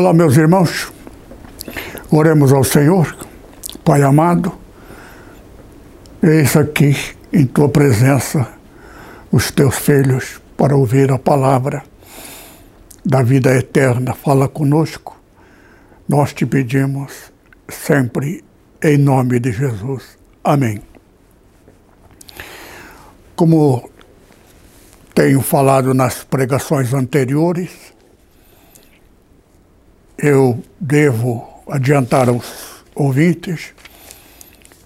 Olá, meus irmãos. Oremos ao Senhor, Pai amado. Eis aqui em tua presença os teus filhos para ouvir a palavra da vida eterna. Fala conosco. Nós te pedimos sempre em nome de Jesus. Amém. Como tenho falado nas pregações anteriores, eu devo adiantar aos ouvintes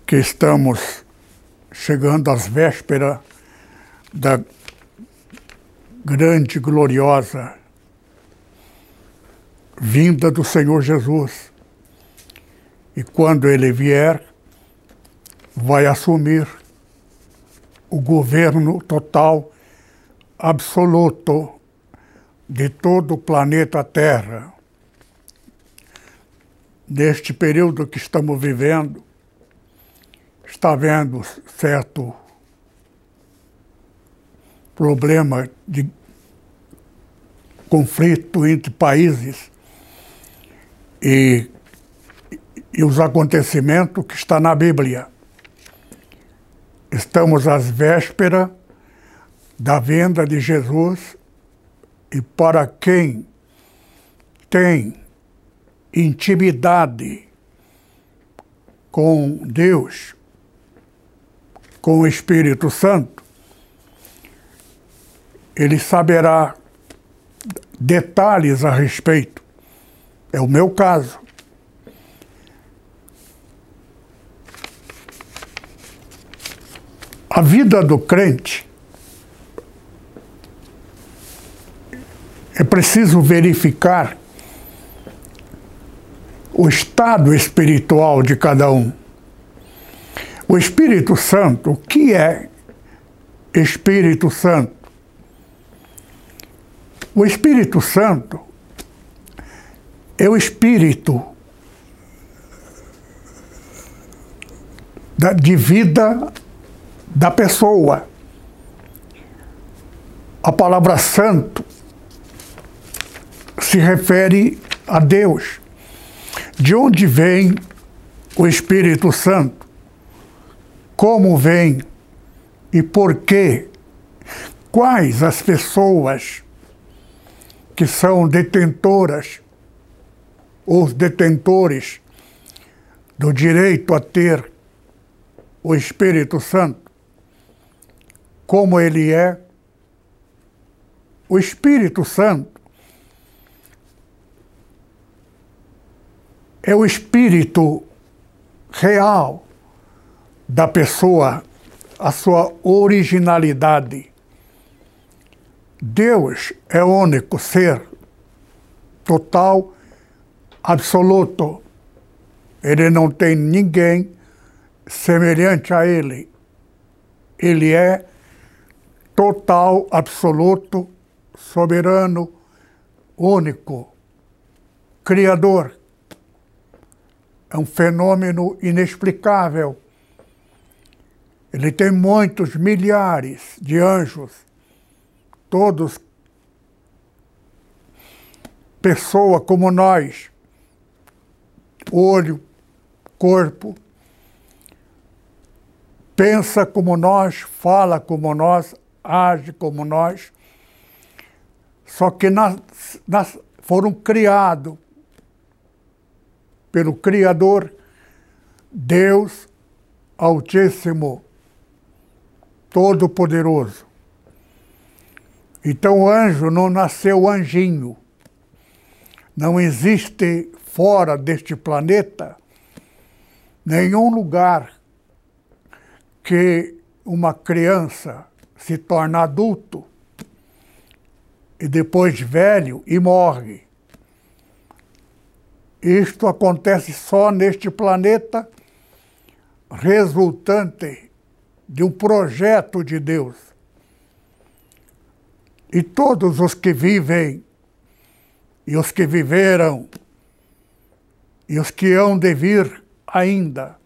que estamos chegando às vésperas da grande, gloriosa vinda do Senhor Jesus. E quando ele vier, vai assumir o governo total, absoluto de todo o planeta Terra neste período que estamos vivendo, está havendo certo problema de conflito entre países e, e os acontecimentos que está na Bíblia. Estamos às vésperas da venda de Jesus e para quem tem intimidade com Deus, com o Espírito Santo, ele saberá detalhes a respeito. É o meu caso. A vida do crente é preciso verificar o estado espiritual de cada um. O Espírito Santo, o que é Espírito Santo? O Espírito Santo é o espírito de vida da pessoa. A palavra santo se refere a Deus. De onde vem o Espírito Santo? Como vem e por quê? Quais as pessoas que são detentoras, os detentores do direito a ter o Espírito Santo? Como ele é? O Espírito Santo é o espírito real da pessoa, a sua originalidade. Deus é o único ser total, absoluto. Ele não tem ninguém semelhante a ele. Ele é total, absoluto, soberano, único, criador é um fenômeno inexplicável. Ele tem muitos milhares de anjos, todos pessoa como nós, olho, corpo, pensa como nós, fala como nós, age como nós, só que nas, nas, foram criados pelo Criador, Deus Altíssimo, Todo-Poderoso. Então o anjo não nasceu anjinho. Não existe fora deste planeta nenhum lugar que uma criança se torna adulto e depois velho e morre. Isto acontece só neste planeta, resultante de um projeto de Deus. E todos os que vivem, e os que viveram, e os que hão de vir ainda,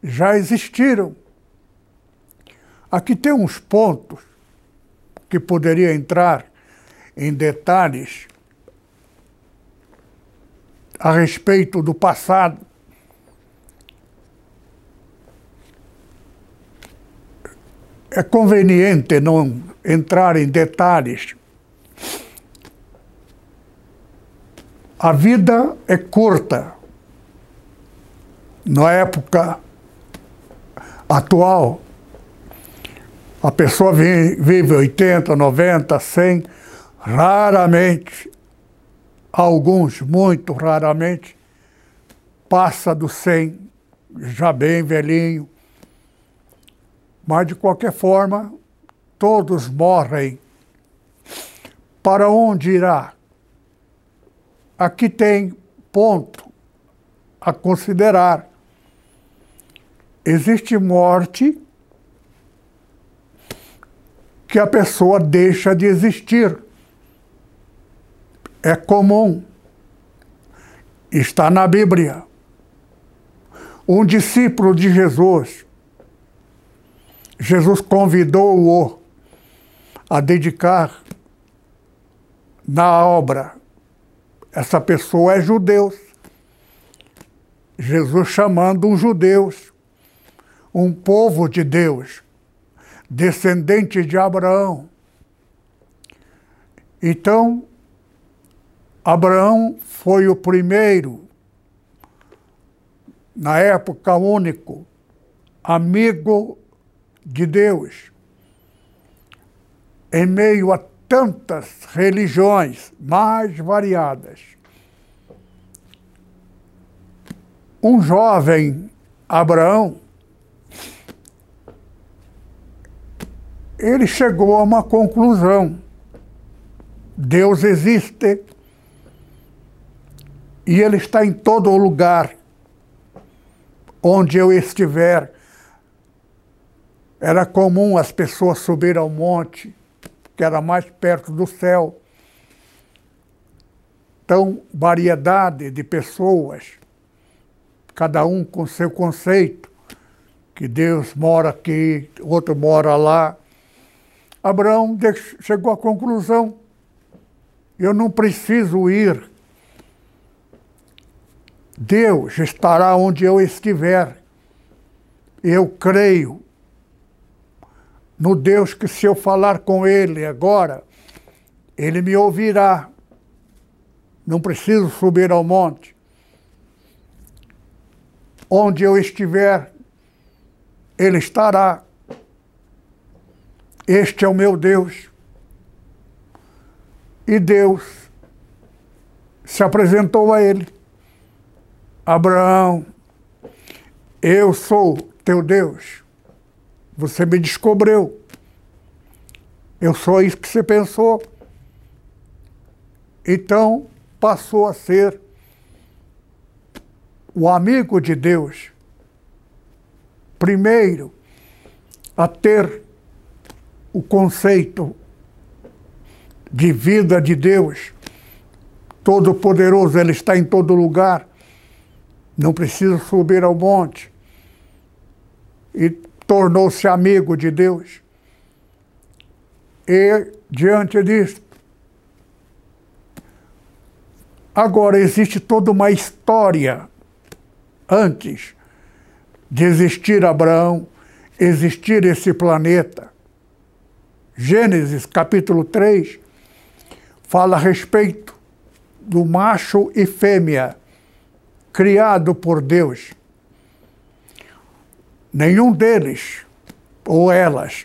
já existiram. Aqui tem uns pontos que poderia entrar em detalhes a respeito do passado. É conveniente não entrar em detalhes. A vida é curta. Na época atual, a pessoa vive 80, 90, 100, raramente, alguns, muito raramente, passa do 100, já bem velhinho. Mas, de qualquer forma, todos morrem. Para onde irá? Aqui tem ponto a considerar. Existe morte que a pessoa deixa de existir. É comum. Está na Bíblia. Um discípulo de Jesus, Jesus convidou-o a dedicar na obra. Essa pessoa é judeu. Jesus chamando os judeus, um povo de Deus, descendente de Abraão. Então, Abraão foi o primeiro, na época único, amigo de Deus. Em meio a tantas religiões mais variadas. Um jovem Abraão ele chegou a uma conclusão. Deus existe e Ele está em todo lugar. Onde eu estiver, era comum as pessoas subir ao monte, que era mais perto do céu. Então, variedade de pessoas, cada um com seu conceito, que Deus mora aqui, outro mora lá. Abraão chegou à conclusão: eu não preciso ir. Deus estará onde eu estiver. Eu creio no Deus que, se eu falar com Ele agora, Ele me ouvirá. Não preciso subir ao monte. Onde eu estiver, Ele estará. Este é o meu Deus. E Deus se apresentou a ele. Abraão, eu sou teu Deus. Você me descobriu. Eu sou isso que você pensou. Então passou a ser o amigo de Deus. Primeiro, a ter o conceito de vida de Deus. Todo-Poderoso, Ele está em todo lugar. Não precisa subir ao monte. E tornou-se amigo de Deus. E, diante disso, agora existe toda uma história antes de existir Abraão, existir esse planeta. Gênesis capítulo 3 fala a respeito do macho e fêmea criado por Deus. Nenhum deles ou elas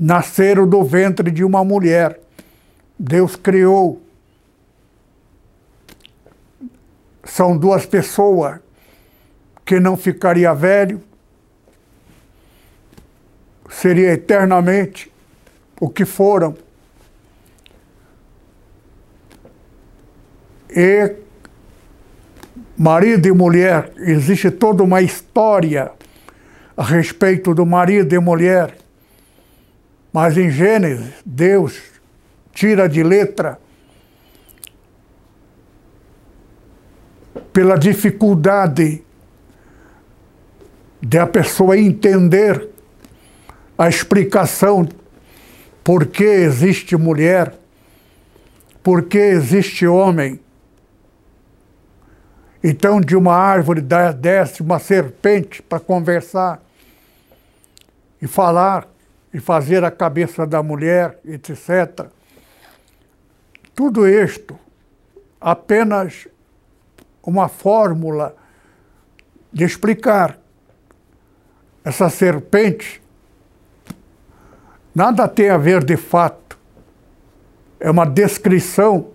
nasceram do ventre de uma mulher. Deus criou. São duas pessoas que não ficaria velho, seria eternamente o que foram. E marido e mulher, existe toda uma história a respeito do marido e mulher. Mas em Gênesis, Deus tira de letra pela dificuldade de a pessoa entender a explicação por que existe mulher, por que existe homem. Então, de uma árvore desce uma serpente para conversar e falar e fazer a cabeça da mulher, etc. Tudo isto apenas uma fórmula de explicar. Essa serpente nada tem a ver de fato. É uma descrição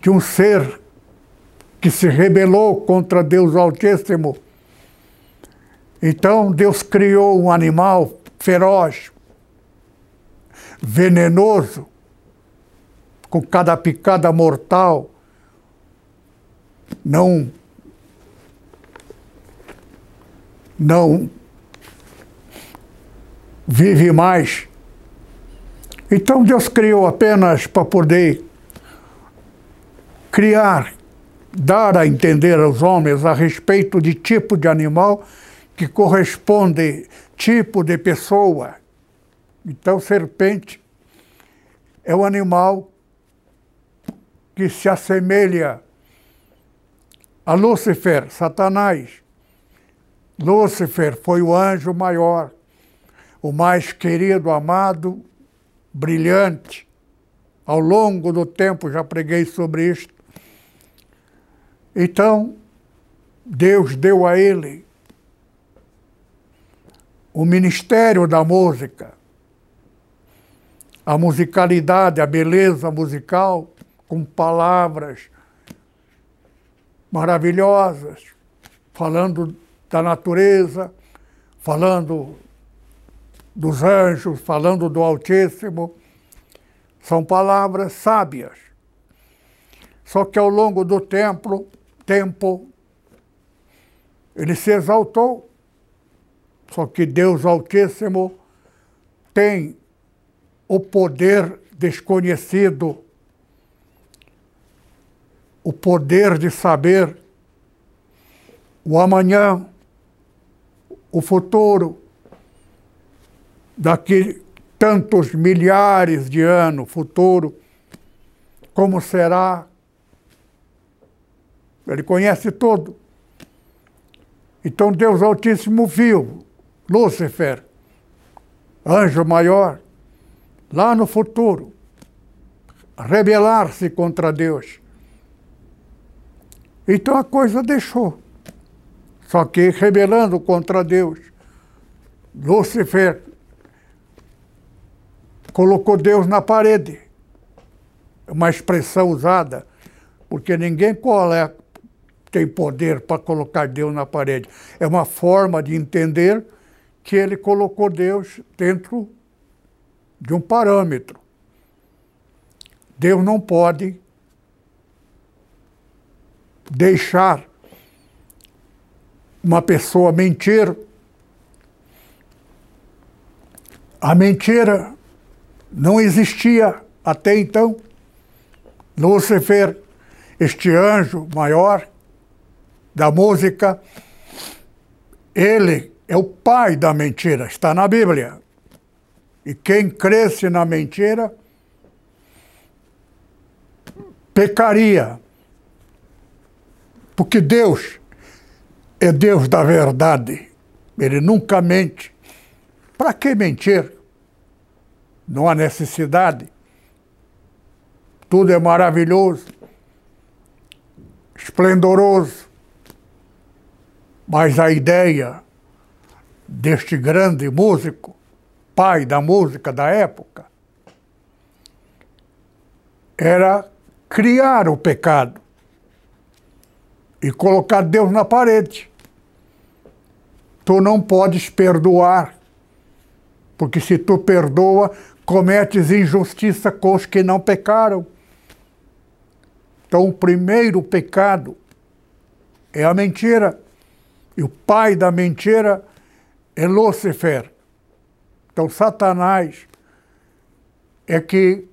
de um ser que se rebelou contra Deus Altíssimo. Então Deus criou um animal feroz, venenoso, com cada picada mortal, não não vive mais. Então Deus criou apenas para poder criar, dar a entender aos homens a respeito de tipo de animal que corresponde tipo de pessoa. Então serpente é o animal que se assemelha a Lúcifer, Satanás. Lúcifer foi o anjo maior, o mais querido, amado, brilhante. Ao longo do tempo já preguei sobre isto. Então, Deus deu a ele o ministério da música, a musicalidade, a beleza musical, com palavras maravilhosas, falando da natureza, falando dos anjos, falando do Altíssimo. São palavras sábias. Só que ao longo do tempo, tempo ele se exaltou. Só que Deus Altíssimo tem o poder desconhecido o poder de saber o amanhã, o futuro, daqui tantos milhares de anos futuro, como será. Ele conhece tudo. Então Deus Altíssimo viu Lúcifer, anjo maior, lá no futuro, rebelar-se contra Deus. Então a coisa deixou. Só que rebelando contra Deus, Lúcifer colocou Deus na parede. É uma expressão usada, porque ninguém tem poder para colocar Deus na parede. É uma forma de entender que ele colocou Deus dentro de um parâmetro. Deus não pode deixar uma pessoa mentir. A mentira não existia até então. Lúcifer, este anjo maior da música, ele é o pai da mentira, está na Bíblia. E quem cresce na mentira pecaria. Porque Deus é Deus da verdade. Ele nunca mente. Para que mentir? Não há necessidade. Tudo é maravilhoso, esplendoroso. Mas a ideia deste grande músico, pai da música da época, era criar o pecado e colocar Deus na parede. Tu não podes perdoar, porque se tu perdoa, cometes injustiça com os que não pecaram. Então, o primeiro pecado é a mentira. E o pai da mentira é Lúcifer. Então, Satanás é que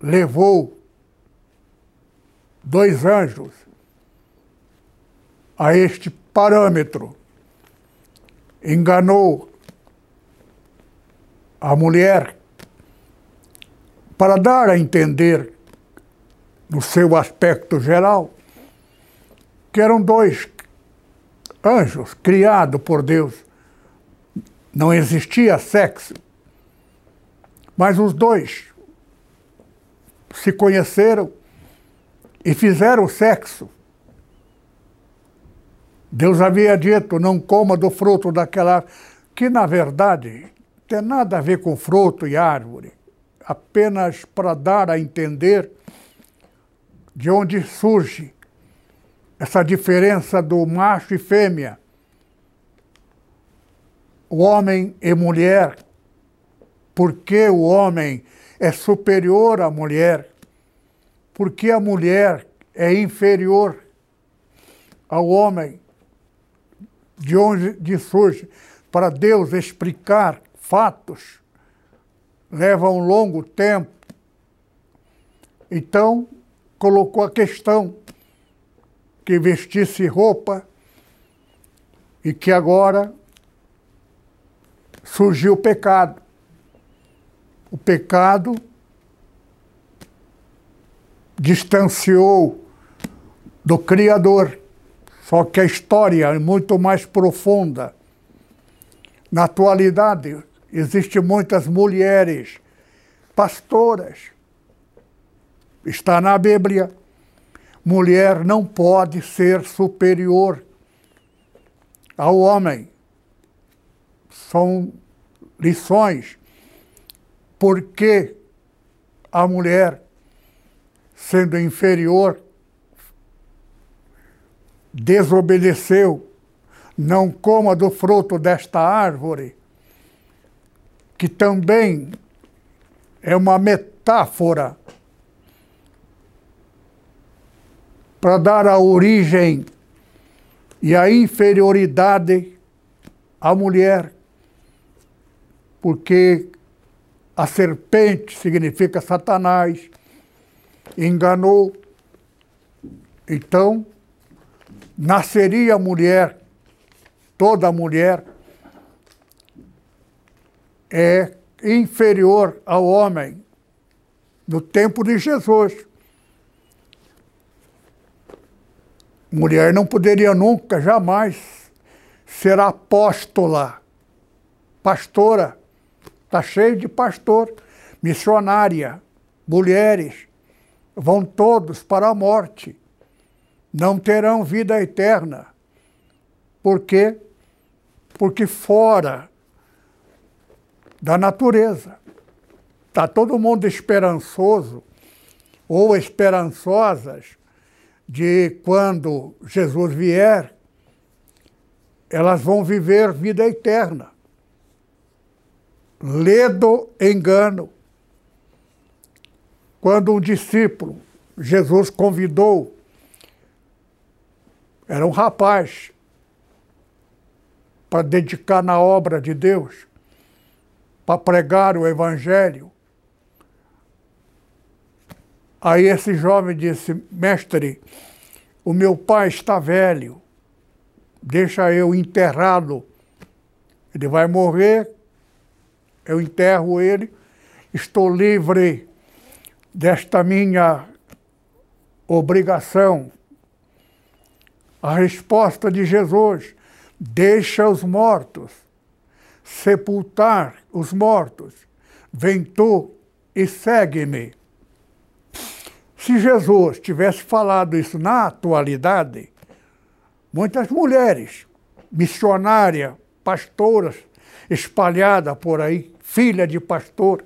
levou dois anjos a este parâmetro. Enganou a mulher para dar a entender, no seu aspecto geral, que eram dois anjos criados por Deus. Não existia sexo, mas os dois se conheceram e fizeram sexo. Deus havia dito: não coma do fruto daquela. que na verdade tem nada a ver com fruto e árvore, apenas para dar a entender de onde surge essa diferença do macho e fêmea, o homem e mulher, porque o homem é superior à mulher, porque a mulher é inferior ao homem, de onde surge, para Deus explicar fatos, leva um longo tempo. Então, colocou a questão que vestisse roupa e que agora surgiu o pecado. O pecado distanciou do Criador. Só que a história é muito mais profunda. Na atualidade, existem muitas mulheres pastoras. Está na Bíblia. Mulher não pode ser superior ao homem. São lições. Porque a mulher, sendo inferior, desobedeceu, não coma do fruto desta árvore, que também é uma metáfora para dar a origem e a inferioridade à mulher, porque a serpente significa Satanás, enganou. Então, nasceria mulher, toda mulher é inferior ao homem no tempo de Jesus. Mulher não poderia nunca, jamais ser apóstola, pastora. Está cheio de pastor, missionária, mulheres. Vão todos para a morte. Não terão vida eterna. Por quê? Porque fora da natureza. Está todo mundo esperançoso ou esperançosas de quando Jesus vier, elas vão viver vida eterna. Ledo engano. Quando um discípulo, Jesus convidou, era um rapaz, para dedicar na obra de Deus, para pregar o Evangelho. Aí esse jovem disse: Mestre, o meu pai está velho, deixa eu enterrá-lo. Ele vai morrer, eu enterro ele, estou livre desta minha obrigação. A resposta de Jesus: deixa os mortos, sepultar os mortos, vem tu e segue-me. Se Jesus tivesse falado isso na atualidade, muitas mulheres, missionárias, pastoras, espalhadas por aí, filha de pastor,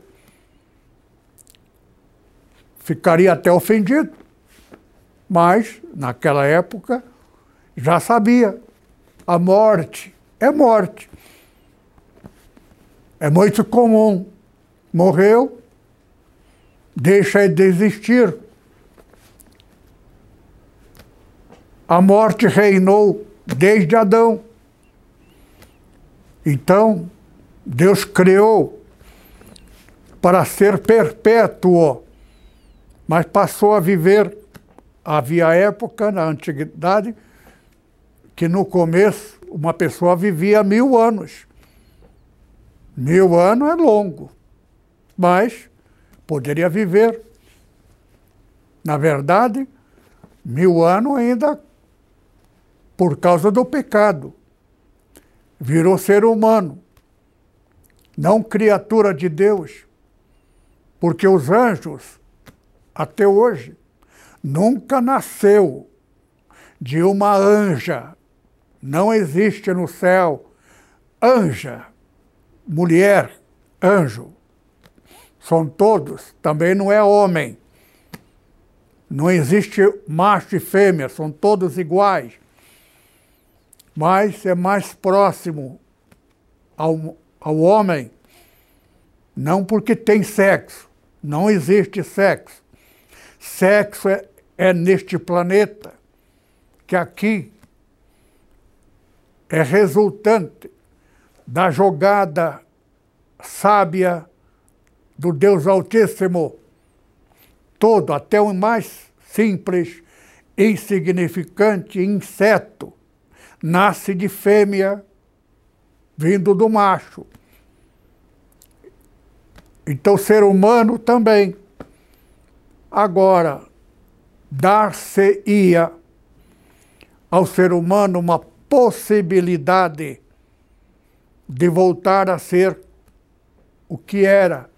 ficaria até ofendido. Mas, naquela época, já sabia. A morte é morte. É muito comum. Morreu, deixa de existir. A morte reinou desde Adão. Então, Deus criou para ser perpétuo, mas passou a viver. Havia época na antiguidade que no começo uma pessoa vivia mil anos. Mil anos é longo, mas poderia viver. Na verdade, mil anos ainda por causa do pecado. Virou ser humano, não criatura de Deus. Porque os anjos, até hoje, nunca nasceu de uma anja. Não existe no céu anja, mulher, anjo. São todos, também não é homem. Não existe macho e fêmea, são todos iguais. Mas é mais próximo ao, ao homem, não porque tem sexo, não existe sexo. Sexo é, é neste planeta, que aqui é resultante da jogada sábia do Deus Altíssimo. Todo, até o mais simples, insignificante inseto, nasce de fêmea vindo do macho. Então, ser humano também. Agora, dar-se-ia ao ser humano uma possibilidade de voltar a ser o que era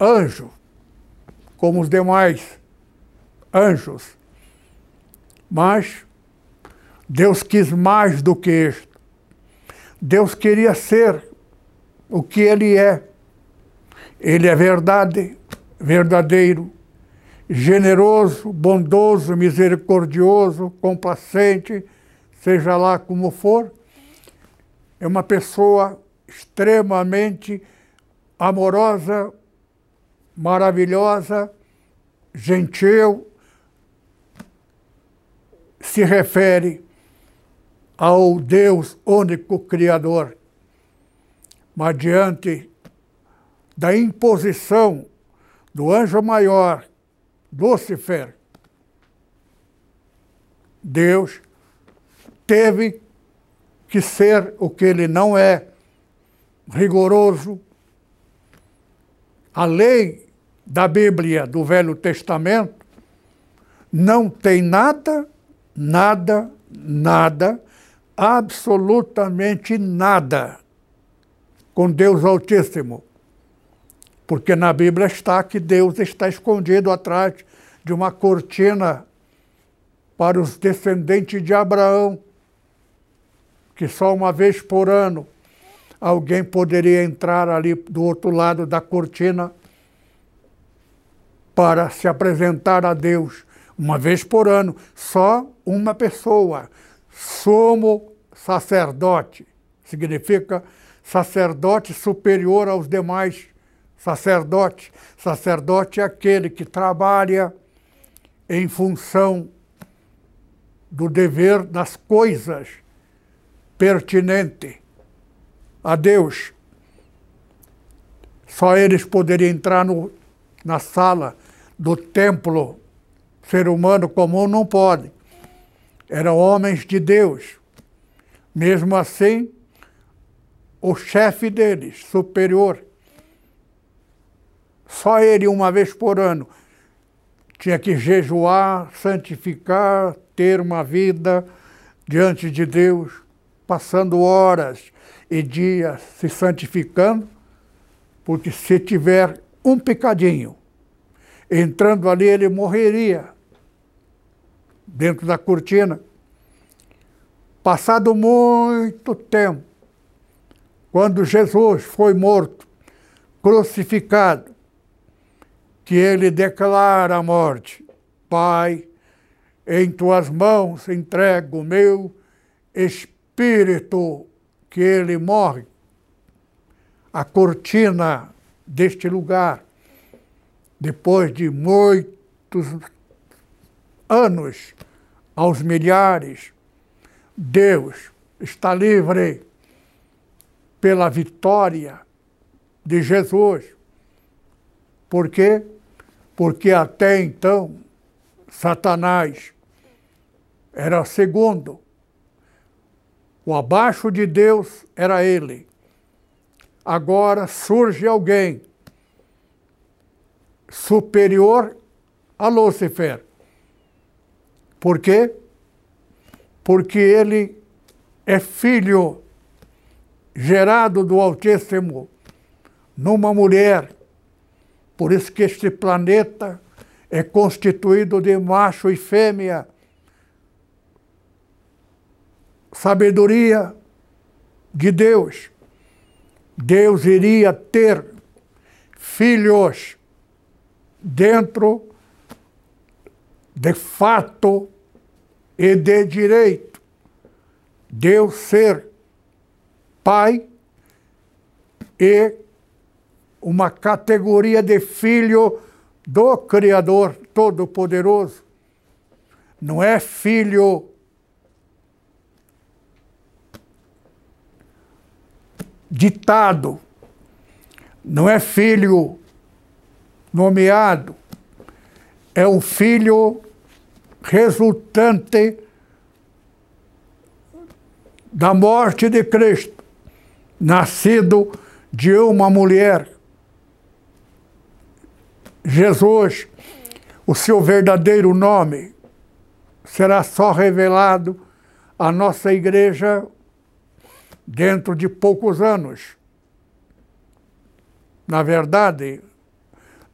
anjo, como os demais anjos. Mas Deus quis mais do que isto. Deus queria ser o que Ele é. Ele é verdade, verdadeiro, generoso, bondoso, misericordioso, complacente, seja lá como for. É uma pessoa extremamente amorosa, maravilhosa, gentil, se refere ao Deus único Criador. Mas diante da imposição do anjo maior, Lúcifer, Deus teve que ser o que ele não é, rigoroso. A lei da Bíblia do Velho Testamento não tem nada, nada, nada, absolutamente nada com Deus Altíssimo. Porque na Bíblia está que Deus está escondido atrás de uma cortina para os descendentes de Abraão, que só uma vez por ano alguém poderia entrar ali do outro lado da cortina para se apresentar a Deus. Uma vez por ano, só uma pessoa. Somo sacerdote. Significa sacerdote superior aos demais Sacerdote, sacerdote é aquele que trabalha em função do dever das coisas pertinente a Deus. Só eles poderiam entrar no, na sala do templo. Ser humano comum não pode. Eram homens de Deus. Mesmo assim, o chefe deles, superior, só ele, uma vez por ano, tinha que jejuar, santificar, ter uma vida diante de Deus, passando horas e dias se santificando, porque se tiver um pecadinho entrando ali, ele morreria dentro da cortina. Passado muito tempo, quando Jesus foi morto, crucificado, que ele declara a morte: Pai, em tuas mãos entrego o meu espírito, que ele morre. A cortina deste lugar, depois de muitos anos aos milhares. Deus está livre pela vitória de Jesus. Por quê? Porque até então Satanás era segundo. O abaixo de Deus era ele. Agora surge alguém superior a Lúcifer. Por quê? Porque ele é filho gerado do Altíssimo numa mulher. Por isso que este planeta é constituído de macho e fêmea. Sabedoria de Deus. Deus iria ter filhos dentro de fato e de direito. Deus ser pai e uma categoria de filho do Criador Todo-Poderoso. Não é filho ditado, não é filho nomeado, é um filho resultante da morte de Cristo, nascido de uma mulher. Jesus, o seu verdadeiro nome, será só revelado à nossa igreja dentro de poucos anos. Na verdade,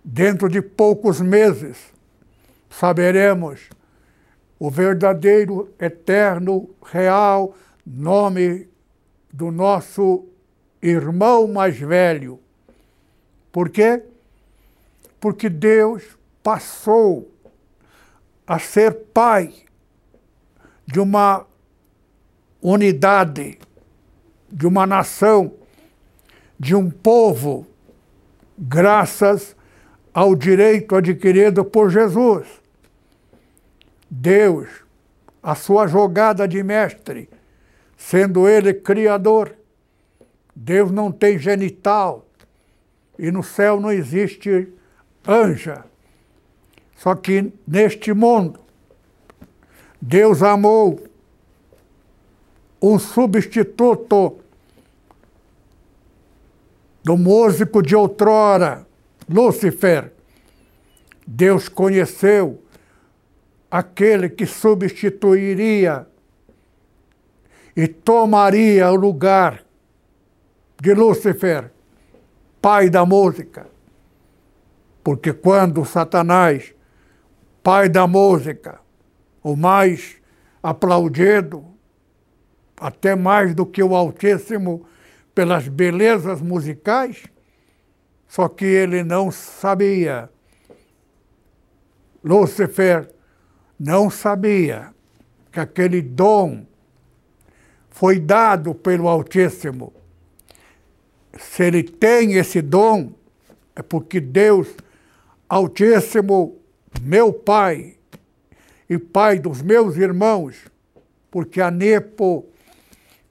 dentro de poucos meses, saberemos o verdadeiro, eterno, real nome do nosso irmão mais velho. Por quê? Porque Deus passou a ser pai de uma unidade, de uma nação, de um povo, graças ao direito adquirido por Jesus. Deus, a sua jogada de mestre, sendo ele criador. Deus não tem genital e no céu não existe anja. Só que neste mundo, Deus amou um substituto do músico de outrora, Lúcifer. Deus conheceu aquele que substituiria e tomaria o lugar de Lúcifer, pai da música. Porque quando Satanás, pai da música, o mais aplaudido, até mais do que o Altíssimo, pelas belezas musicais, só que ele não sabia. Lúcifer não sabia que aquele dom foi dado pelo Altíssimo. Se ele tem esse dom, é porque Deus Altíssimo, meu Pai e Pai dos meus irmãos, porque a Nepo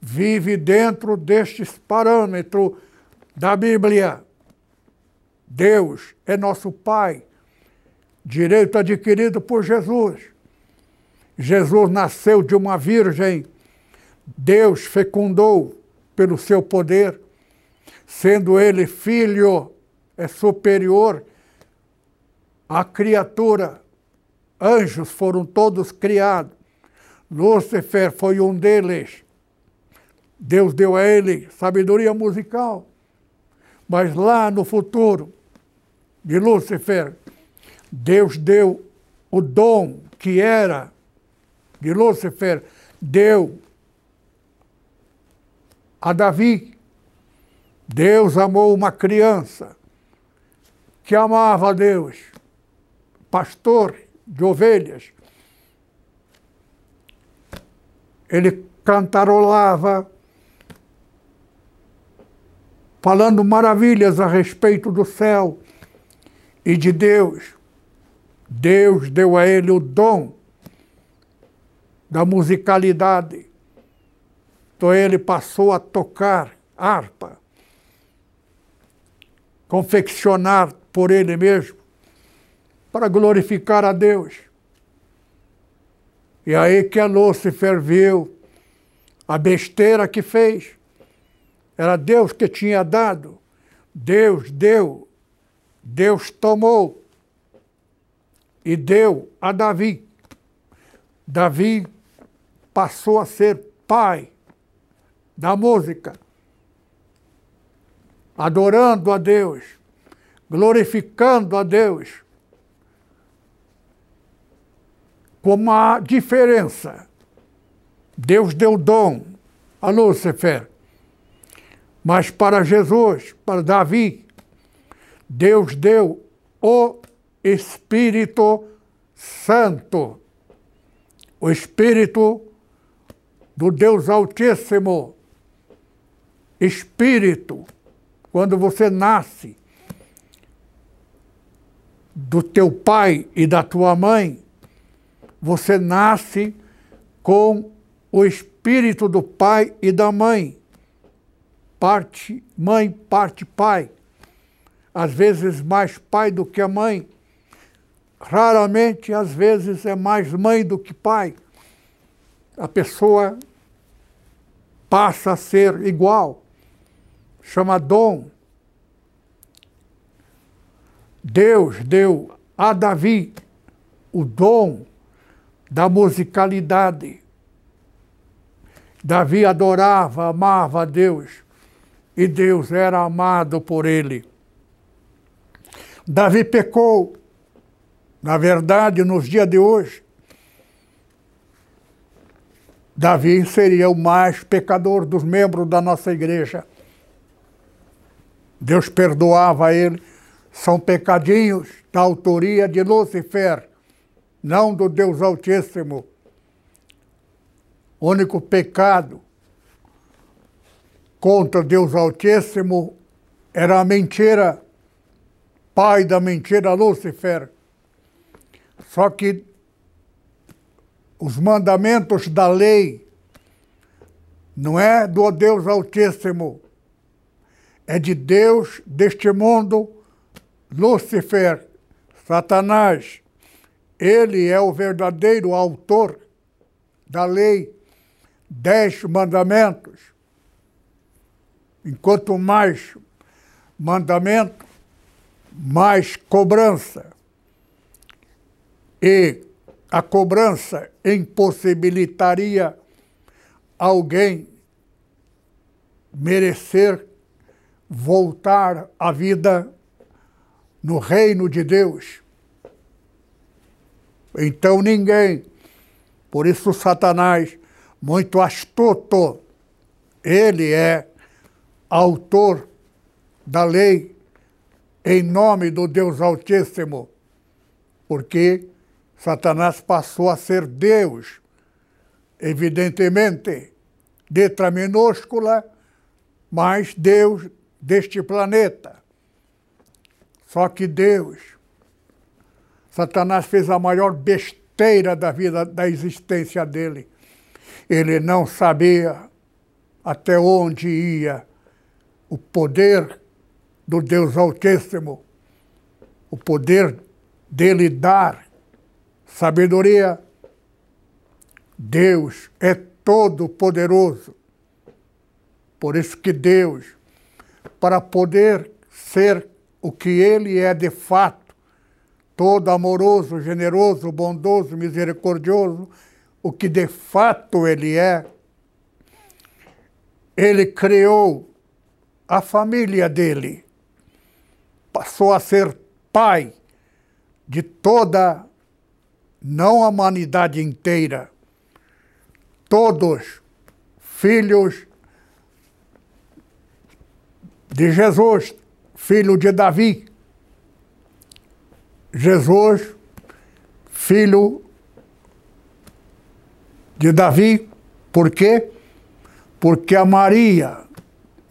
vive dentro destes parâmetros da Bíblia. Deus é nosso Pai, direito adquirido por Jesus. Jesus nasceu de uma virgem, Deus fecundou pelo seu poder, sendo ele filho, é superior à criatura. Anjos foram todos criados. Lúcifer foi um deles. Deus deu a ele sabedoria musical. Mas lá no futuro de Lúcifer, Deus deu o dom que era de Lúcifer, deu a Davi. Deus amou uma criança que amava a Deus, pastor de ovelhas. Ele cantarolava falando maravilhas a respeito do céu e de Deus. Deus deu a ele o dom da musicalidade. Então ele passou a tocar harpa, confeccionar por ele mesmo, para glorificar a Deus. E aí que a Lúcifer viu a besteira que fez. Era Deus que tinha dado. Deus deu. Deus tomou. E deu a Davi. Davi passou a ser pai da música, adorando a Deus, glorificando a Deus. Com uma diferença. Deus deu dom a Lúcifer. Mas para Jesus, para Davi, Deus deu o Espírito Santo, o Espírito do Deus Altíssimo. Espírito, quando você nasce do teu pai e da tua mãe, você nasce com o espírito do pai e da mãe. Parte mãe, parte pai. Às vezes mais pai do que a mãe. Raramente, às vezes, é mais mãe do que pai. A pessoa passa a ser igual. Chama dom. Deus deu a Davi o dom da musicalidade. Davi adorava, amava a Deus e Deus era amado por ele. Davi pecou. Na verdade, nos dias de hoje, Davi seria o mais pecador dos membros da nossa igreja. Deus perdoava ele. São pecadinhos da autoria de Lúcifer, não do Deus Altíssimo. O único pecado contra Deus Altíssimo era a mentira, pai da mentira, Lúcifer. Só que os mandamentos da lei não é do Deus Altíssimo, é de Deus deste mundo, Lúcifer, Satanás. Ele é o verdadeiro autor da lei dez mandamentos. Enquanto mais mandamento, mais cobrança. E a cobrança impossibilitaria alguém merecer voltar à vida no reino de Deus. Então ninguém, por isso Satanás muito astuto. Ele é autor da lei em nome do Deus Altíssimo, porque Satanás passou a ser Deus, evidentemente, letra minúscula, mas Deus deste planeta. Só que Deus, Satanás fez a maior besteira da vida, da existência dele. Ele não sabia até onde ia o poder do Deus Altíssimo, o poder dele dar sabedoria. Deus é todo poderoso. Por isso que Deus, para poder ser o que ele é de fato, todo amoroso, generoso, bondoso, misericordioso, o que de fato ele é, ele criou a família dele, passou a ser pai de toda, não a humanidade inteira, todos filhos de Jesus, filho de Davi. Jesus, filho de Davi. Por quê? Porque a Maria,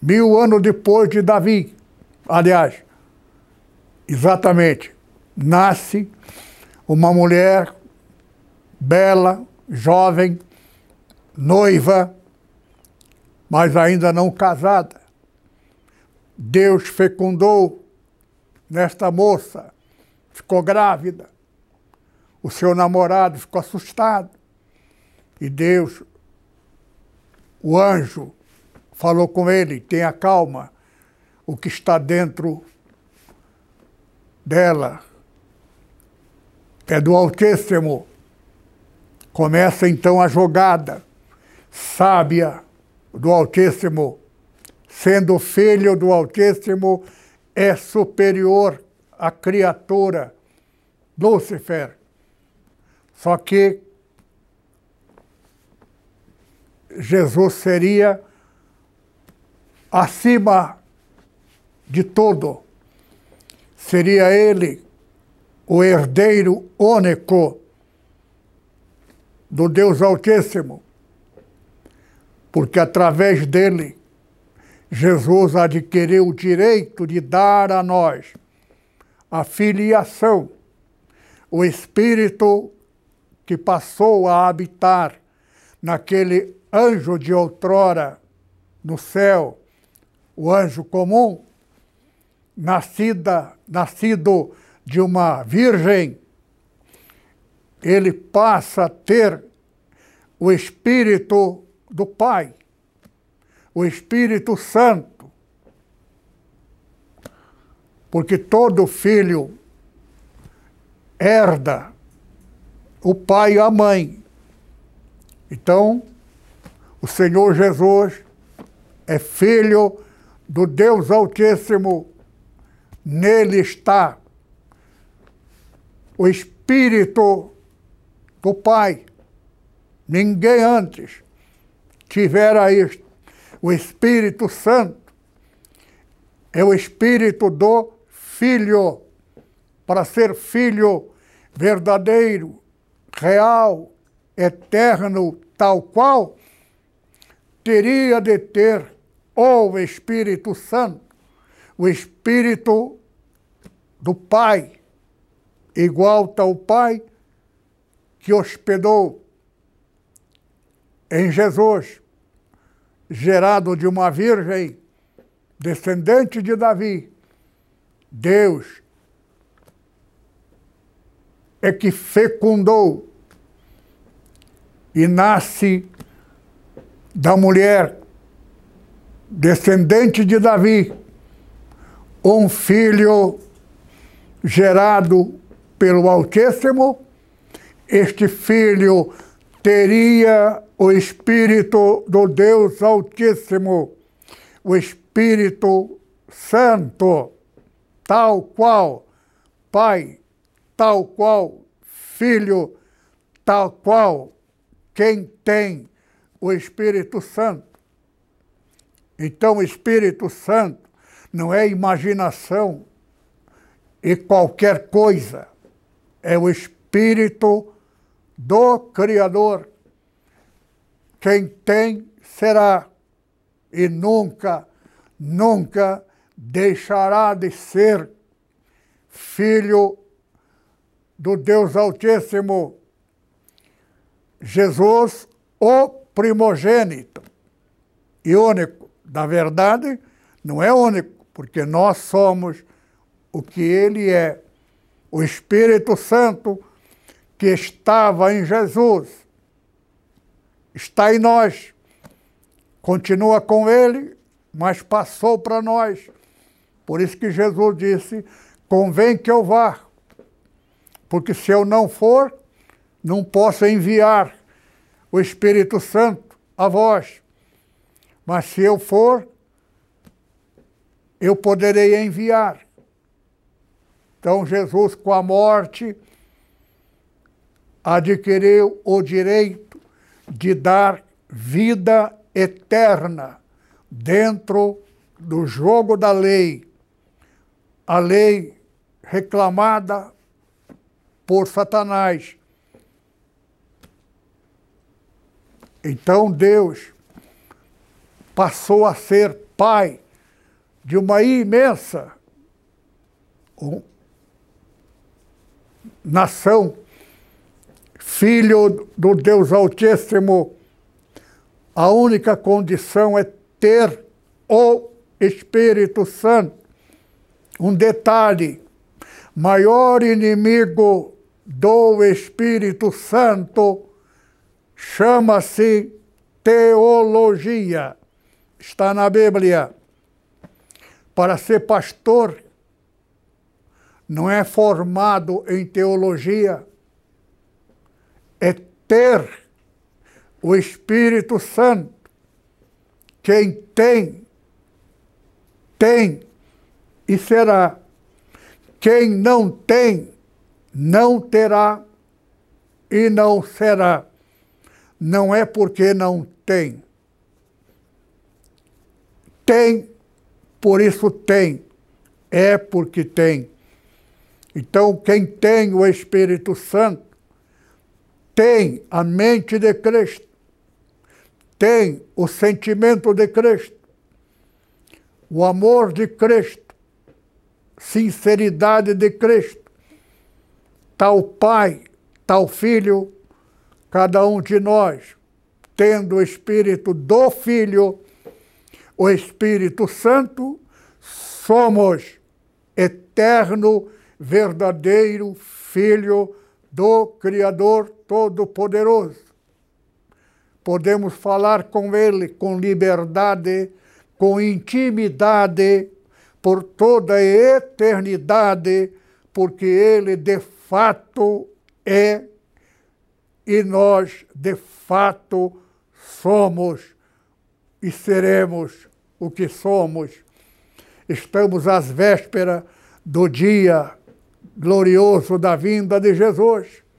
mil anos depois de Davi, aliás, exatamente, nasce uma mulher bela, jovem, noiva, mas ainda não casada. Deus fecundou nesta moça, ficou grávida. O seu namorado ficou assustado. E Deus, o anjo, falou com ele: tenha calma, o que está dentro dela é do Altíssimo. Começa então a jogada sábia do Altíssimo. Sendo filho do Altíssimo, é superior à criatura, Lúcifer. Só que Jesus seria acima de tudo. Seria ele o herdeiro único do Deus Altíssimo, porque através dele Jesus adquiriu o direito de dar a nós a filiação, o Espírito que passou a habitar naquele anjo de outrora no céu, o anjo comum, nascida, nascido de uma virgem, ele passa a ter o Espírito do Pai, o Espírito Santo. Porque todo filho herda o pai e a mãe. Então, o Senhor Jesus é filho do Deus Altíssimo, nele está o Espírito do Pai. Ninguém antes tivera isto. O Espírito Santo é o Espírito do Filho, para ser filho verdadeiro, real, eterno, tal qual teria de ter o Espírito Santo, o Espírito do Pai, igual ao Pai que hospedou em Jesus, gerado de uma virgem, descendente de Davi. Deus é que fecundou e nasce da mulher descendente de Davi, um filho gerado pelo Altíssimo, este filho teria o Espírito do Deus Altíssimo, o Espírito Santo, tal qual Pai, tal qual Filho, tal qual quem tem o Espírito Santo. Então, o Espírito Santo não é imaginação e qualquer coisa, é o Espírito do Criador. Quem tem será e nunca, nunca deixará de ser filho do Deus Altíssimo. Jesus, o primogênito e único. Da verdade, não é único, porque nós somos o que ele é. O Espírito Santo que estava em Jesus está em nós. Continua com ele, mas passou para nós. Por isso que Jesus disse: convém que eu vá, porque se eu não for, não posso enviar o Espírito Santo a vós. Mas se eu for, eu poderei enviar. Então, Jesus, com a morte, adquiriu o direito de dar vida eterna dentro do jogo da lei. A lei reclamada por Satanás. Então Deus passou a ser pai de uma imensa nação, filho do Deus Altíssimo, A única condição é ter o Espírito Santo. Um detalhe: maior inimigo do Espírito Santo chama-se teologia. Está na Bíblia. Para ser pastor, não é formado em teologia, é ter o Espírito Santo. Quem tem, tem e será. Quem não tem, não terá e não será. Não é porque não tem. Tem, por isso tem. É porque tem. Então, quem tem o Espírito Santo tem a mente de Cristo, tem o sentimento de Cristo, o amor de Cristo, sinceridade de Cristo. Tal Pai, tal Filho, cada um de nós, tendo o Espírito do Filho, o Espírito Santo, somos eterno, verdadeiro Filho do Criador Todo-Poderoso. Podemos falar com Ele com liberdade, com intimidade, por toda a eternidade, porque Ele de fato é e nós de fato somos e seremos o que somos. Estamos às vésperas do dia glorioso da vinda de Jesus.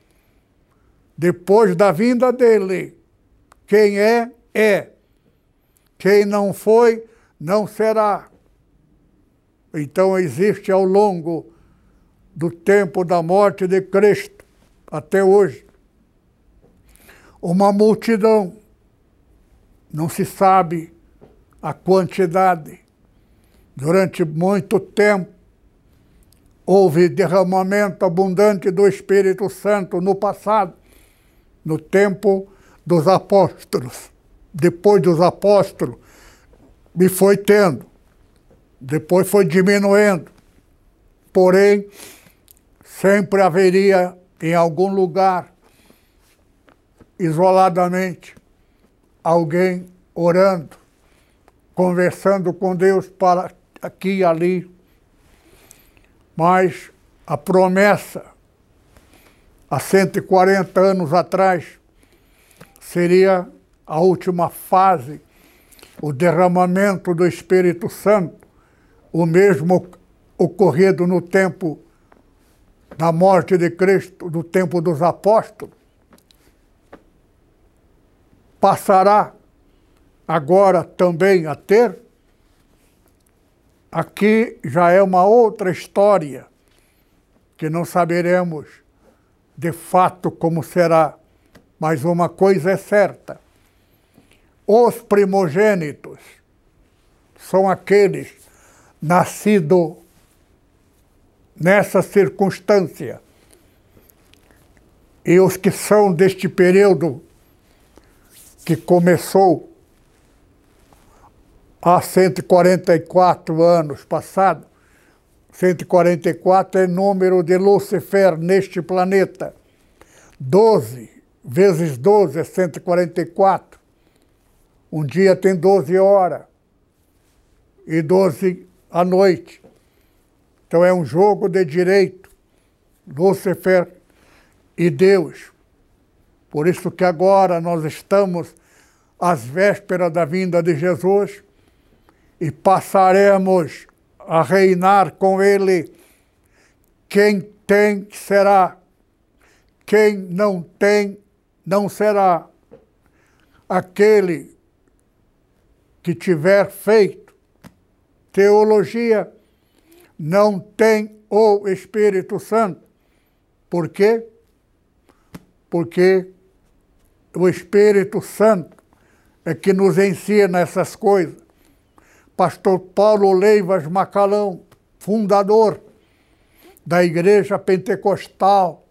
Depois da vinda dele, quem é, é. Quem não foi, não será. Então existe ao longo do tempo da morte de Cristo até hoje uma multidão, não se sabe a quantidade. Durante muito tempo, houve derramamento abundante do Espírito Santo no passado, no tempo dos apóstolos. Depois dos apóstolos, me foi tendo. Depois foi diminuindo. Porém, sempre haveria em algum lugar, isoladamente, alguém orando, conversando com Deus para aqui e ali. Mas a promessa, há 140 anos atrás, seria a última fase, o derramamento do Espírito Santo, o mesmo ocorrido no tempo da morte de Cristo, do tempo dos apóstolos. Passará agora também a ter. Aqui já é uma outra história que não saberemos de fato como será, mas uma coisa é certa: os primogênitos são aqueles nascidos nessa circunstância. E os que são deste período que começou há 144 anos passados. 144 é número de Lúcifer neste planeta. 12 vezes 12 é 144. Um dia tem 12 horas e 12 à noite. Então é um jogo de direito. Lúcifer e Deus. Por isso que agora nós estamos às vésperas da vinda de Jesus e passaremos a reinar com ele. Quem tem, será. Quem não tem, não será. Aquele que tiver feito teologia não tem o Espírito Santo. Por quê? Porque o Espírito Santo é que nos ensina essas coisas pastor Paulo Leivas Macalão, fundador da Igreja Pentecostal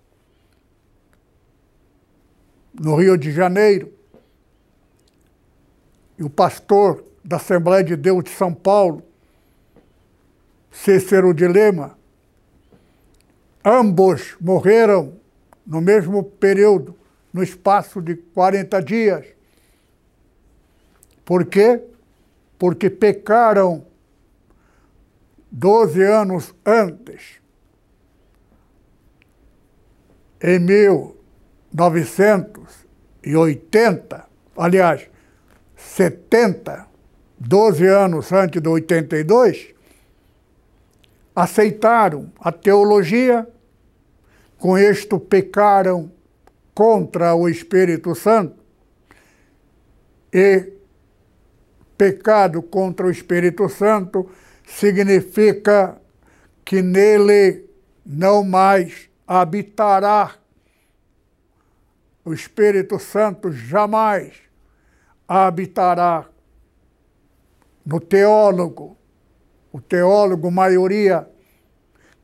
no Rio de Janeiro. e o pastor da Assembleia de Deus de São Paulo, Cícero de Lima, ambos morreram no mesmo período, no espaço de 40 dias. Por quê? Porque pecaram 12 anos antes. Em 1980, aliás, 70, 12 anos antes de 82, aceitaram a teologia, com isto pecaram contra o Espírito Santo e pecado contra o Espírito Santo significa que nele não mais habitará o Espírito Santo jamais habitará no teólogo. O teólogo, maioria,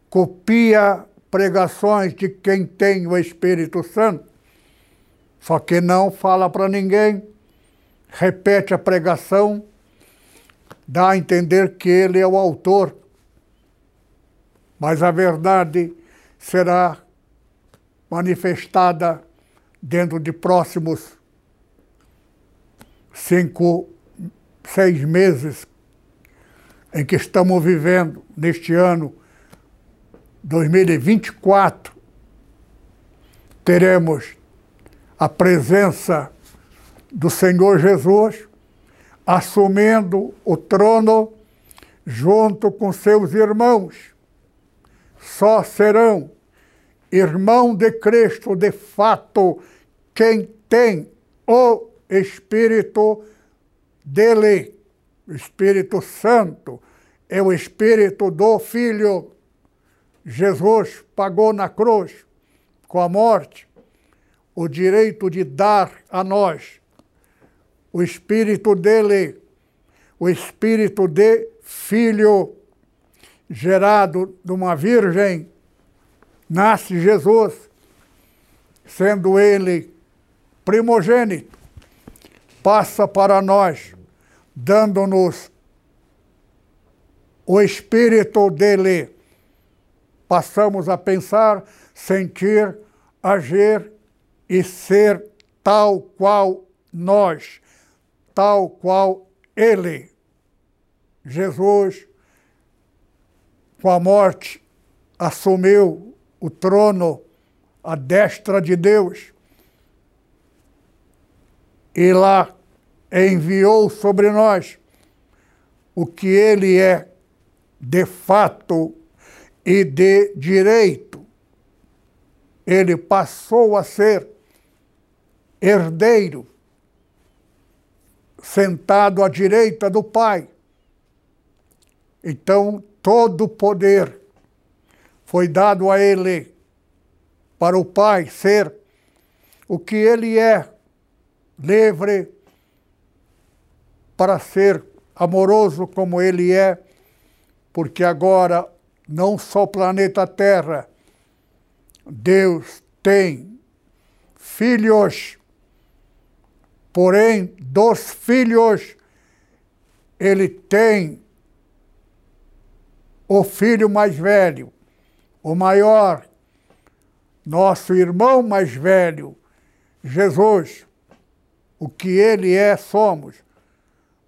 copia pregações de quem tem o Espírito Santo, só que não fala para ninguém, repete a pregação, dá a entender que ele é o autor, mas a verdade será manifestada dentro de próximos cinco, seis meses em que estamos vivendo neste ano 2024, teremos a presença do Senhor Jesus assumindo o trono junto com seus irmãos. Só serão irmão de Cristo de fato quem tem o Espírito dele, o Espírito Santo, é o Espírito do Filho. Jesus pagou na cruz, com a morte, o direito de dar a nós o Espírito dele, o Espírito de Filho, gerado de uma virgem, nasce Jesus, sendo ele primogênito, passa para nós, dando-nos o Espírito dele. Passamos a pensar, sentir, agir e ser tal qual nós, tal qual ele. Jesus, com a morte, assumiu o trono à destra de Deus e lá enviou sobre nós o que ele é de fato e de direito. Ele passou a ser herdeiro, sentado à direita do Pai. Então, todo o poder foi dado a ele para o Pai ser o que ele é, livre para ser amoroso como ele é, porque agora não só o planeta Terra, Deus tem filhos, porém, dos filhos, ele tem o filho mais velho, o maior, nosso irmão mais velho, Jesus. O que ele é, somos.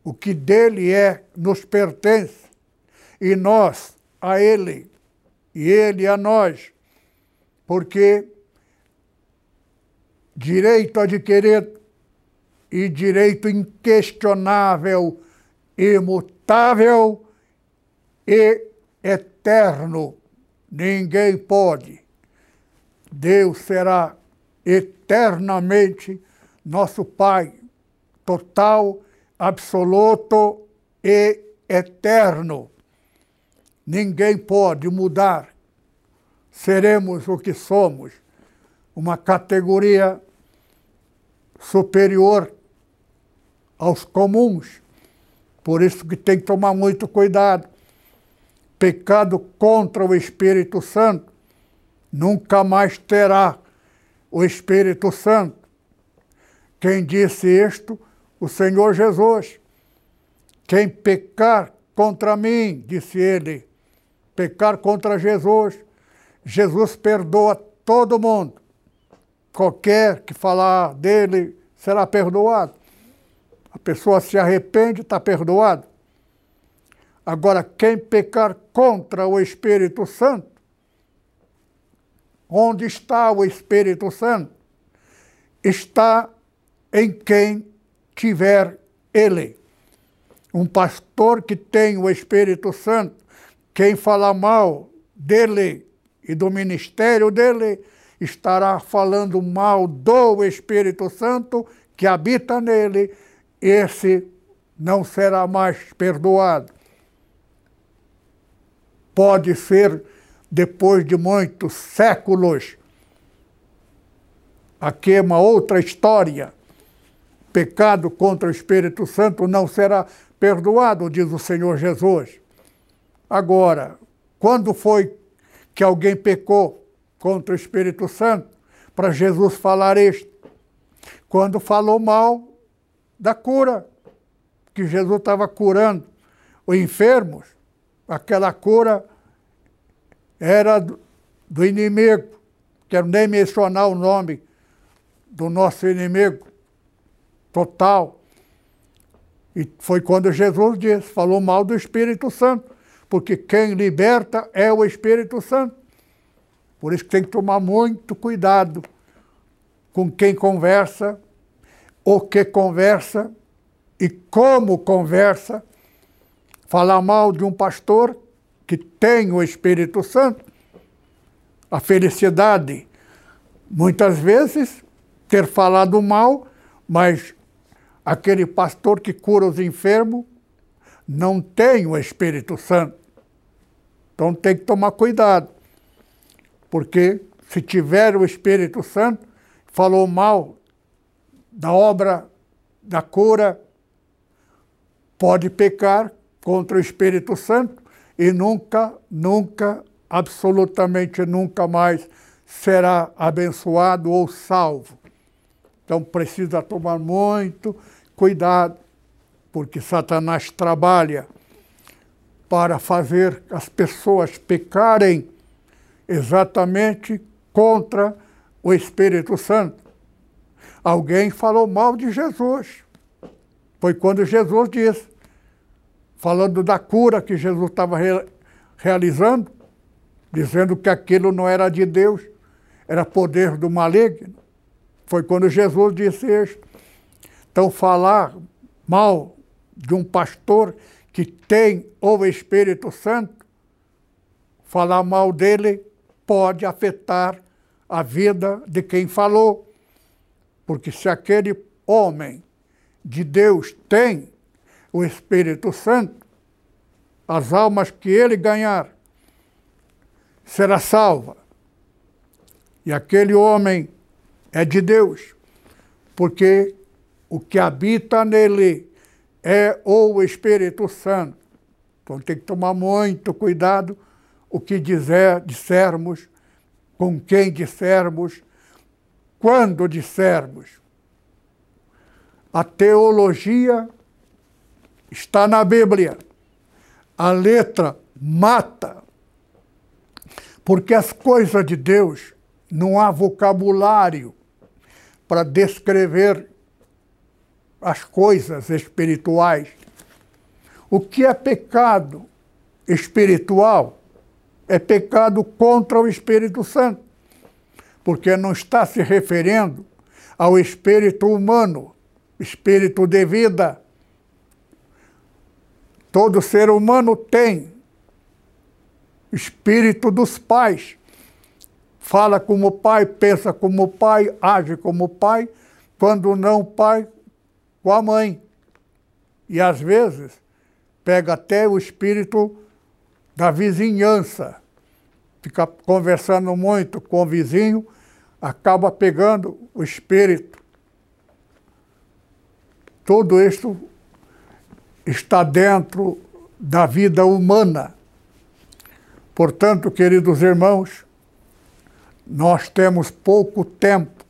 O que dele é, nos pertence. E nós a ele, e ele a nós. Porque direito adquirido e direito inquestionável, imutável e eterno. Ninguém pode. Deus será eternamente nosso Pai, total, absoluto e eterno. Ninguém pode mudar. Seremos o que somos, uma categoria superior aos comuns. Por isso que tem que tomar muito cuidado. Pecado contra o Espírito Santo nunca mais terá o Espírito Santo. Quem disse isto o Senhor Jesus. Quem pecar contra mim, disse ele, pecar contra Jesus, Jesus perdoa todo mundo. Qualquer que falar dele será perdoado. A pessoa se arrepende, está perdoado. Agora, quem pecar contra o Espírito Santo, onde está o Espírito Santo? Está em quem tiver ele. Um pastor que tem o Espírito Santo, quem falar mal dele e do ministério dele, estará falando mal do Espírito Santo que habita nele, esse não será mais perdoado. Pode ser depois de muitos séculos. Aqui é uma outra história. Pecado contra o Espírito Santo não será perdoado, diz o Senhor Jesus. Agora, quando foi que alguém pecou contra o Espírito Santo para Jesus falar isto? Quando falou mal da cura, que Jesus estava curando os enfermos, aquela cura era do inimigo, quero nem mencionar o nome do nosso inimigo total. E foi quando Jesus disse, falou mal do Espírito Santo, porque quem liberta é o Espírito Santo. Por isso que tem que tomar muito cuidado com quem conversa, o que conversa e como conversa. Falar mal de um pastor que tem o Espírito Santo, a felicidade, muitas vezes, ter falado mal, mas aquele pastor que cura os enfermos não tem o Espírito Santo. Então tem que tomar cuidado, porque se tiver o Espírito Santo, falou mal da obra da cura, pode pecar contra o Espírito Santo e nunca, nunca, absolutamente nunca mais será abençoado ou salvo. Então precisa tomar muito cuidado, porque Satanás trabalha para fazer as pessoas pecarem exatamente contra o Espírito Santo. Alguém falou mal de Jesus. Foi quando Jesus disse: falando da cura que Jesus estava re realizando, dizendo que aquilo não era de Deus, era poder do maligno. Foi quando Jesus disse isso. Então, falar mal de um pastor que tem o Espírito Santo, falar mal dele pode afetar a vida de quem falou. Porque se aquele homem de Deus tem o Espírito Santo, as almas que ele ganhar será salva. E aquele homem é de Deus, porque o que habita nele é o Espírito Santo. Então tem que tomar muito cuidado o que dizer, dissermos, com quem dissermos, quando dissermos. A teologia está na Bíblia. A letra mata. Porque as coisas de Deus não há vocabulário para descrever as coisas espirituais. O que é pecado espiritual é pecado contra o Espírito Santo, porque não está se referindo ao espírito humano, espírito de vida Todo ser humano tem espírito dos pais. Fala como pai, pensa como pai, age como pai, quando não pai, com a mãe. E às vezes pega até o espírito da vizinhança. Fica conversando muito com o vizinho, acaba pegando o espírito. Tudo isso está dentro da vida humana. Portanto, queridos irmãos, nós temos pouco tempo.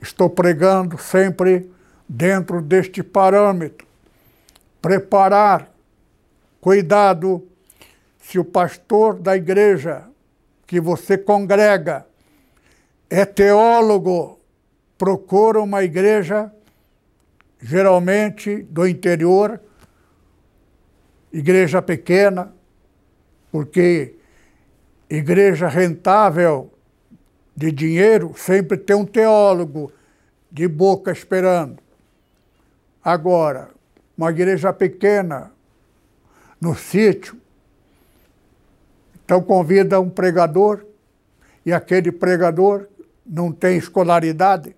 Estou pregando sempre dentro deste parâmetro, preparar, cuidado, se o pastor da igreja que você congrega é teólogo, procura uma igreja, geralmente do interior, igreja pequena, porque igreja rentável de dinheiro sempre tem um teólogo de boca esperando. Agora, uma igreja pequena, no sítio, então convida um pregador, e aquele pregador não tem escolaridade,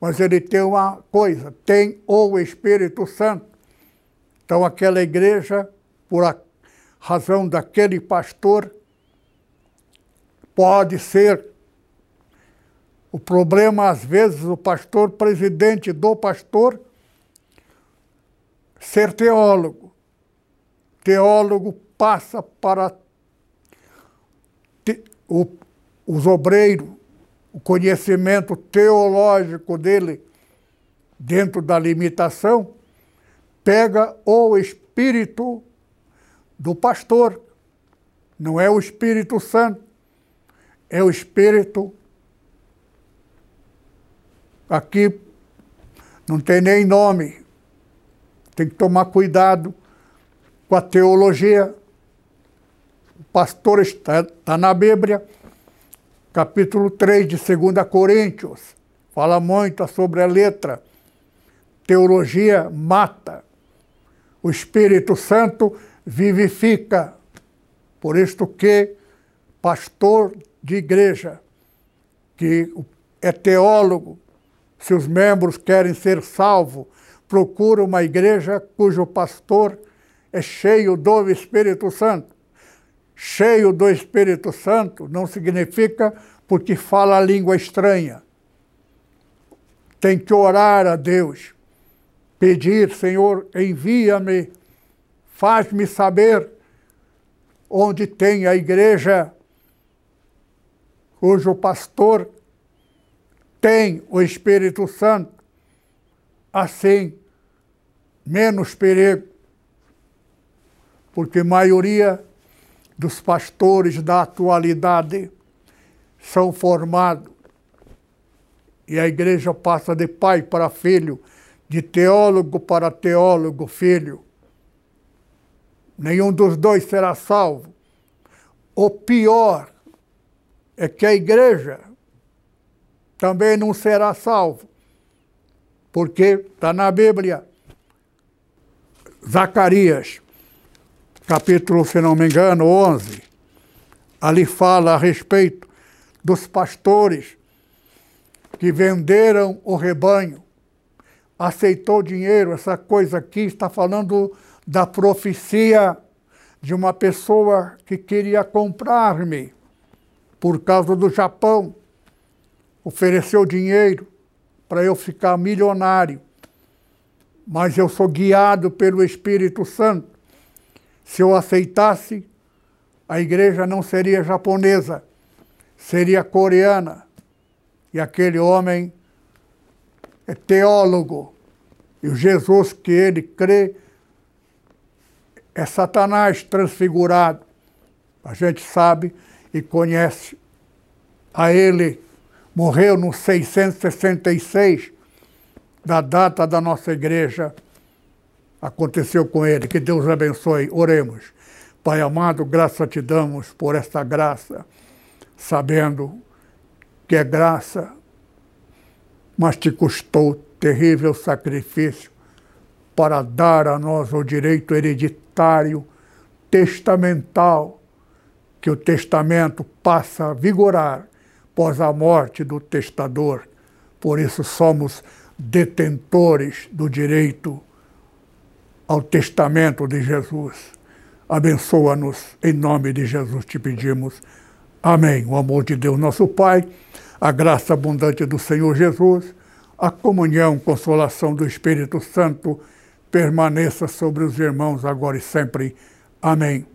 mas ele tem uma coisa, tem o Espírito Santo. Então aquela igreja, por a razão daquele pastor, pode ser o problema, às vezes, o pastor, presidente do pastor, ser teólogo. Teólogo passa para te, o, os obreiros, o conhecimento teológico dele dentro da limitação, pega o espírito do pastor. Não é o Espírito Santo, é o Espírito. Aqui não tem nem nome, tem que tomar cuidado com a teologia. O pastor está, está na Bíblia, capítulo 3 de 2 Coríntios, fala muito sobre a letra. Teologia mata. O Espírito Santo vivifica. Por isto que pastor de igreja, que é teólogo, se os membros querem ser salvos, procura uma igreja cujo pastor é cheio do Espírito Santo. Cheio do Espírito Santo não significa porque fala a língua estranha. Tem que orar a Deus, pedir, Senhor, envia-me, faz-me saber onde tem a igreja cujo pastor tem o Espírito Santo assim menos perigo, porque a maioria dos pastores da atualidade são formados e a igreja passa de pai para filho, de teólogo para teólogo, filho. Nenhum dos dois será salvo. O pior é que a igreja também não será salvo porque está na Bíblia. Zacarias, capítulo, se não me engano, 11, ali fala a respeito dos pastores que venderam o rebanho, aceitou dinheiro. Essa coisa aqui está falando da profecia de uma pessoa que queria comprar-me por causa do Japão, ofereceu dinheiro para eu ficar milionário. Mas eu sou guiado pelo Espírito Santo. Se eu aceitasse, a igreja não seria japonesa, seria coreana. E aquele homem é teólogo. E o Jesus que ele crê é Satanás transfigurado. A gente sabe e conhece a ele morreu no 666, da data da nossa igreja. Aconteceu com ele. Que Deus abençoe. Oremos. Pai amado, graça te damos por esta graça, sabendo que é graça, mas te custou terrível sacrifício para dar a nós o direito hereditário testamental, que o testamento passa a vigorar após a morte do testador. Por isso somos detentores do direito ao testamento de Jesus. Abençoa-nos, em nome de Jesus te pedimos. Amém. O amor de Deus, nosso Pai, a graça abundante do Senhor Jesus, a comunhão, consolação do Espírito Santo permaneça sobre os irmãos agora e sempre. Amém.